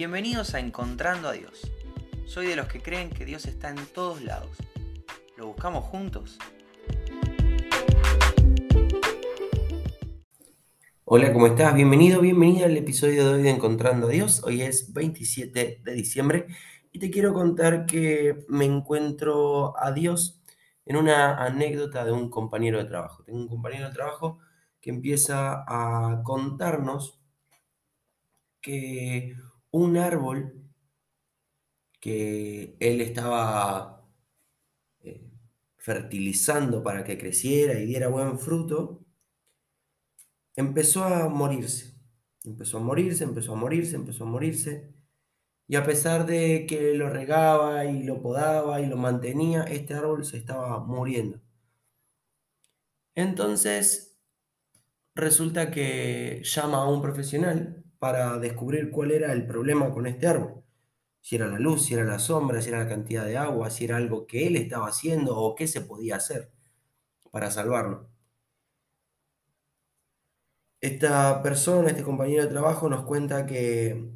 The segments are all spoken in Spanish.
Bienvenidos a Encontrando a Dios. Soy de los que creen que Dios está en todos lados. ¿Lo buscamos juntos? Hola, ¿cómo estás? Bienvenido, bienvenida al episodio de hoy de Encontrando a Dios. Hoy es 27 de diciembre y te quiero contar que me encuentro a Dios en una anécdota de un compañero de trabajo. Tengo un compañero de trabajo que empieza a contarnos que un árbol que él estaba eh, fertilizando para que creciera y diera buen fruto, empezó a morirse. Empezó a morirse, empezó a morirse, empezó a morirse. Y a pesar de que lo regaba y lo podaba y lo mantenía, este árbol se estaba muriendo. Entonces, resulta que llama a un profesional para descubrir cuál era el problema con este árbol. Si era la luz, si era la sombra, si era la cantidad de agua, si era algo que él estaba haciendo o qué se podía hacer para salvarlo. Esta persona, este compañero de trabajo nos cuenta que,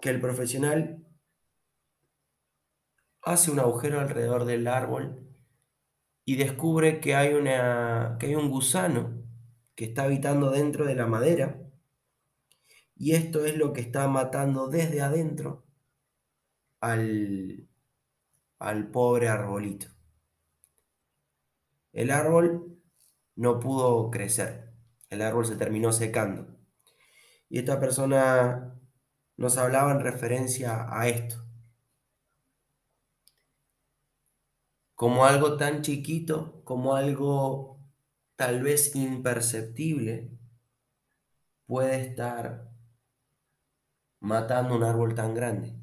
que el profesional hace un agujero alrededor del árbol y descubre que hay, una, que hay un gusano que está habitando dentro de la madera y esto es lo que está matando desde adentro al, al pobre arbolito. El árbol no pudo crecer, el árbol se terminó secando. Y esta persona nos hablaba en referencia a esto. Como algo tan chiquito, como algo tal vez imperceptible, puede estar matando un árbol tan grande.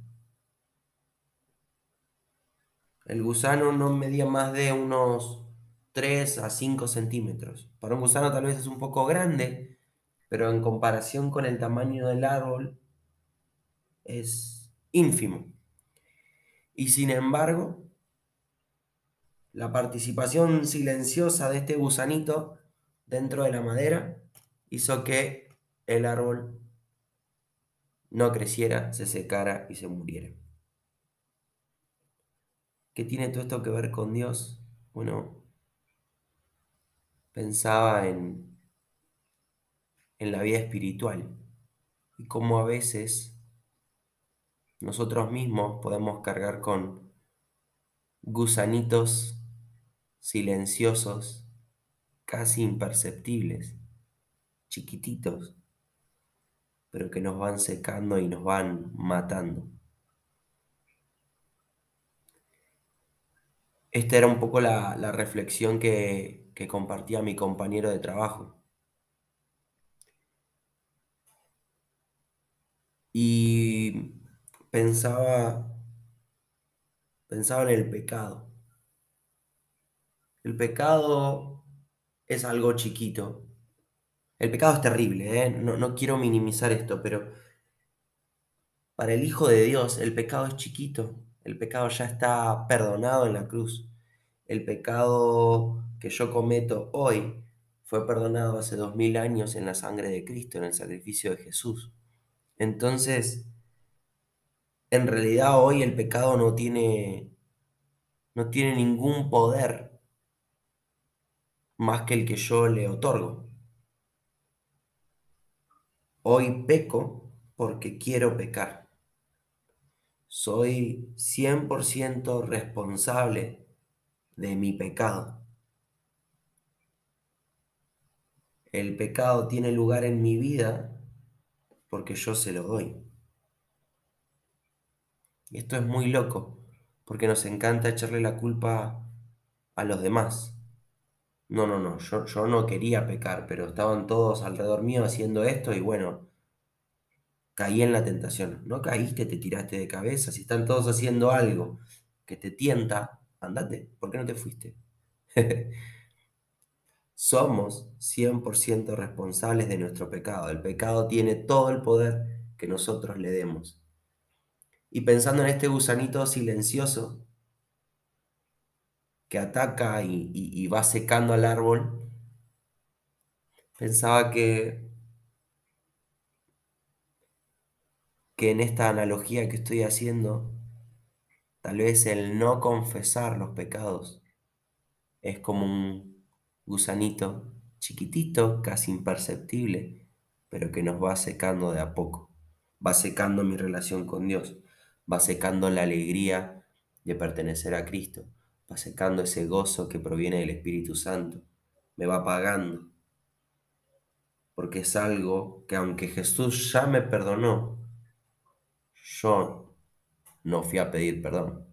El gusano no medía más de unos 3 a 5 centímetros. Para un gusano tal vez es un poco grande, pero en comparación con el tamaño del árbol es ínfimo. Y sin embargo, la participación silenciosa de este gusanito dentro de la madera hizo que el árbol no creciera, se secara y se muriera. ¿Qué tiene todo esto que ver con Dios? Bueno, pensaba en, en la vida espiritual y cómo a veces nosotros mismos podemos cargar con gusanitos silenciosos, casi imperceptibles, chiquititos, pero que nos van secando y nos van matando. Esta era un poco la, reflexión que, que compartía mi compañero de trabajo. Y pensaba, pensaba en el pecado. El pecado es algo chiquito, el pecado es terrible, ¿eh? no, quiero minimizar esto, pero para el Hijo de Dios el pecado es chiquito, el pecado ya está perdonado en la cruz. El pecado que yo cometo hoy fue perdonado hace dos mil años en la sangre de Cristo, en el sacrificio de Jesús. Entonces, en realidad hoy el pecado no tiene, no tiene ningún poder más que el que yo le otorgo. Hoy peco porque quiero pecar. Soy 100% responsable de mi pecado. El pecado tiene lugar en mi vida porque yo se lo doy. Y esto es muy loco, porque nos encanta echarle la culpa a los demás. No, no, no, yo, yo no quería pecar, pero estaban todos alrededor mío haciendo esto y bueno, caí en la tentación. No caíste, te tiraste de cabeza. Si están todos haciendo algo que te tienta, andate, ¿por qué no te fuiste? Somos 100% responsables de nuestro pecado. El pecado tiene todo el poder que nosotros le demos. Y pensando en este gusanito silencioso que ataca y, va secando al árbol, pensaba que que en esta analogía que estoy haciendo, tal vez el no confesar los pecados es como un gusanito chiquitito, casi imperceptible, pero que nos va secando de a poco. Va secando mi relación con Dios, va secando la alegría de pertenecer a Cristo, va secando ese gozo que proviene del Espíritu Santo, me va apagando. Porque es algo que aunque Jesús ya me perdonó, yo no fui a pedir perdón.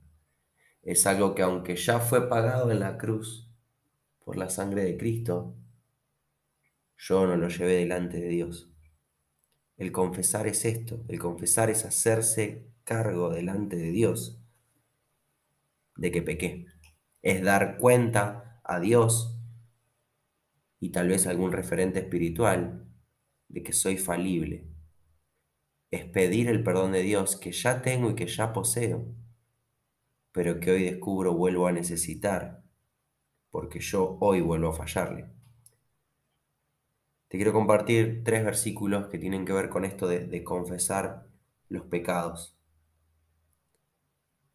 Es algo que aunque ya fue pagado en la cruz por la sangre de Cristo, yo no lo llevé delante de Dios. El confesar es esto, el confesar es hacerse cargo delante de Dios de que pequé. Es dar cuenta a Dios y tal vez algún referente espiritual de que soy falible. Es pedir el perdón de Dios que ya tengo y que ya poseo, pero que hoy descubro vuelvo a necesitar, porque yo hoy vuelvo a fallarle. Te quiero compartir tres versículos que tienen que ver con esto de, confesar los pecados.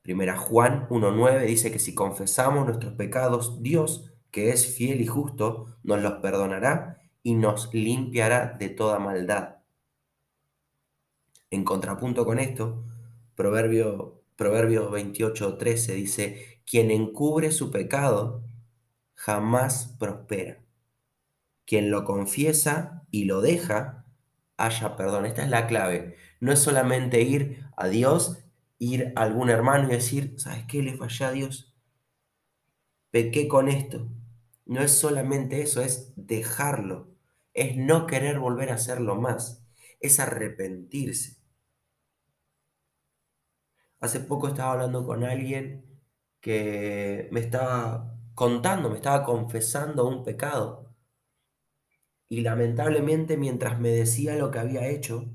Primera Juan 1.9 dice que si confesamos nuestros pecados, Dios, que es fiel y justo, nos los perdonará y nos limpiará de toda maldad. En contrapunto con esto, Proverbio, Proverbio 28.13 dice, quien encubre su pecado jamás prospera quien lo confiesa y lo deja, haya perdón. Esta es la clave. No es solamente ir a Dios, ir a algún hermano y decir, ¿sabes qué? Le fallé a Dios. Pequé con esto. No es solamente eso, es dejarlo. Es no querer volver a hacerlo más. Es arrepentirse. Hace poco estaba hablando con alguien que me estaba contando, me estaba confesando un pecado y lamentablemente mientras me decía lo que había hecho,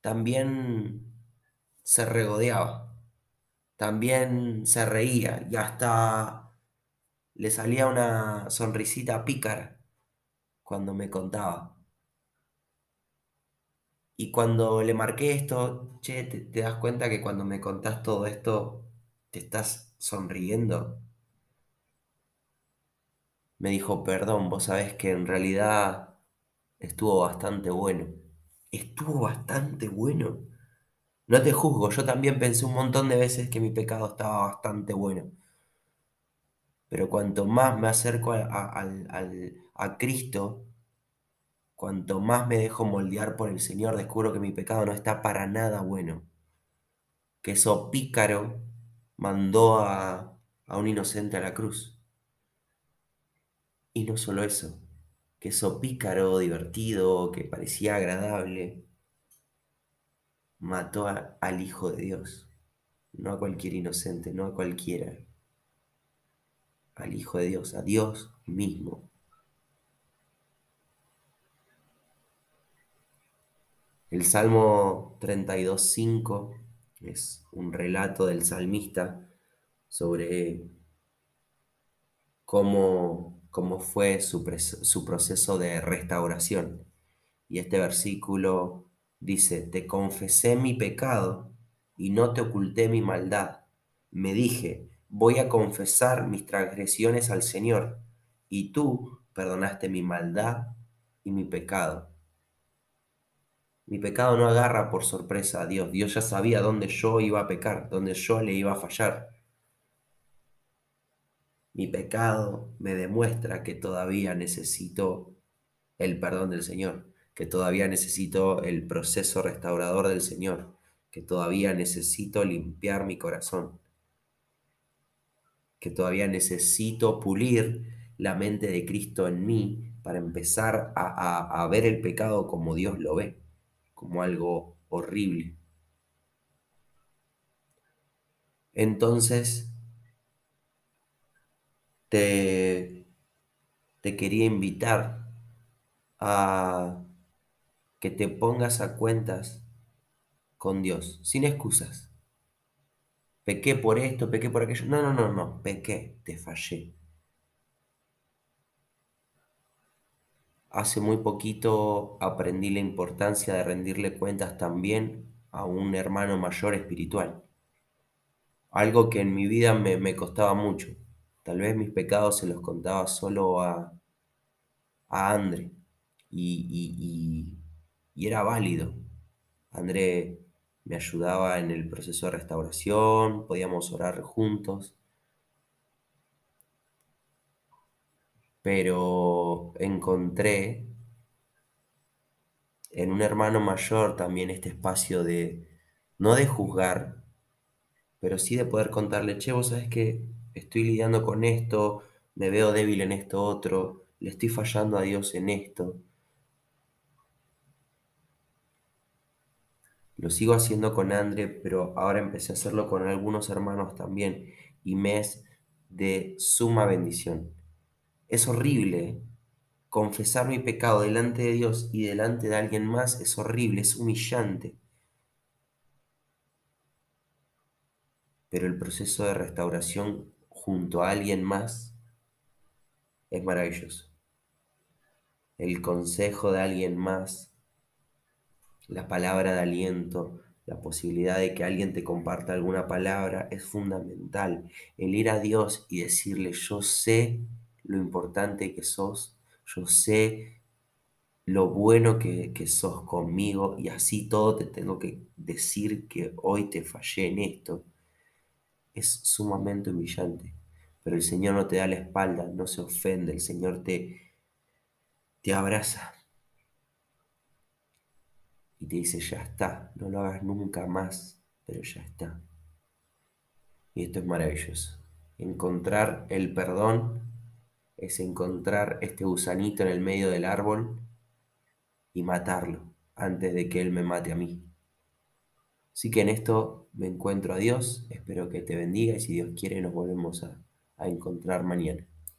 también se regodeaba, también se reía y hasta le salía una sonrisita pícara cuando me contaba. Y cuando le marqué esto, che, te, te das cuenta que cuando me contás todo esto, te estás sonriendo me dijo, perdón, vos sabés que en realidad estuvo bastante bueno. Estuvo bastante bueno. No te juzgo, yo también pensé un montón de veces que mi pecado estaba bastante bueno. Pero cuanto más me acerco a, a, Cristo, cuanto más me dejo moldear por el Señor, descubro que mi pecado no está para nada bueno. Que eso pícaro mandó a, a un inocente a la cruz. Y no solo eso, que eso pícaro, divertido, que parecía agradable, mató al Hijo de Dios, no a cualquier inocente, no a cualquiera, al Hijo de Dios, a Dios mismo. El Salmo 32.5 es un relato del salmista sobre cómo cómo fue su, proceso de restauración. Y este versículo dice, te confesé mi pecado y no te oculté mi maldad. Me dije, voy a confesar mis transgresiones al Señor, y tú perdonaste mi maldad y mi pecado. Mi pecado no agarra por sorpresa a Dios. Dios ya sabía dónde yo iba a pecar, dónde yo le iba a fallar. Mi pecado me demuestra que todavía necesito el perdón del Señor, que todavía necesito el proceso restaurador del Señor, que todavía necesito limpiar mi corazón, que todavía necesito pulir la mente de Cristo en mí para empezar a, ver el pecado como Dios lo ve, como algo horrible. Entonces, te, te quería invitar a que te pongas a cuentas con Dios, sin excusas. Pequé por esto, pequé por aquello. No, no, no, no, pequé, te fallé. Hace muy poquito aprendí la importancia de rendirle cuentas también a un hermano mayor espiritual. Algo que en mi vida me, me costaba mucho. Tal vez mis pecados se los contaba solo a, a André y, y, y, y era válido. André me ayudaba en el proceso de restauración, podíamos orar juntos. Pero encontré en un hermano mayor también este espacio de, no de juzgar, pero sí de poder contarle, che, vos sabés que estoy lidiando con esto, me veo débil en esto otro, le estoy fallando a Dios en esto. Lo sigo haciendo con André, pero ahora empecé a hacerlo con algunos hermanos también y me es de suma bendición. Es horrible confesar mi pecado delante de Dios y delante de alguien más, es horrible, es humillante. Pero el proceso de restauración junto a alguien más es maravilloso. El consejo de alguien más la palabra de aliento, la posibilidad de que alguien te comparta alguna palabra es fundamental. El ir a Dios y decirle, yo sé lo importante que sos, yo sé lo bueno que, sos conmigo y así todo te tengo que decir que hoy te fallé en esto. Es sumamente humillante, pero el Señor no te da la espalda, no se ofende, el Señor te, te abraza y te dice, ya está, no lo hagas nunca más, pero ya está. Y esto es maravilloso. Encontrar el perdón es encontrar este gusanito en el medio del árbol y matarlo antes de que Él me mate a mí. Así que en esto me encuentro a Dios, espero que te bendiga y si Dios quiere nos volvemos a, a encontrar mañana.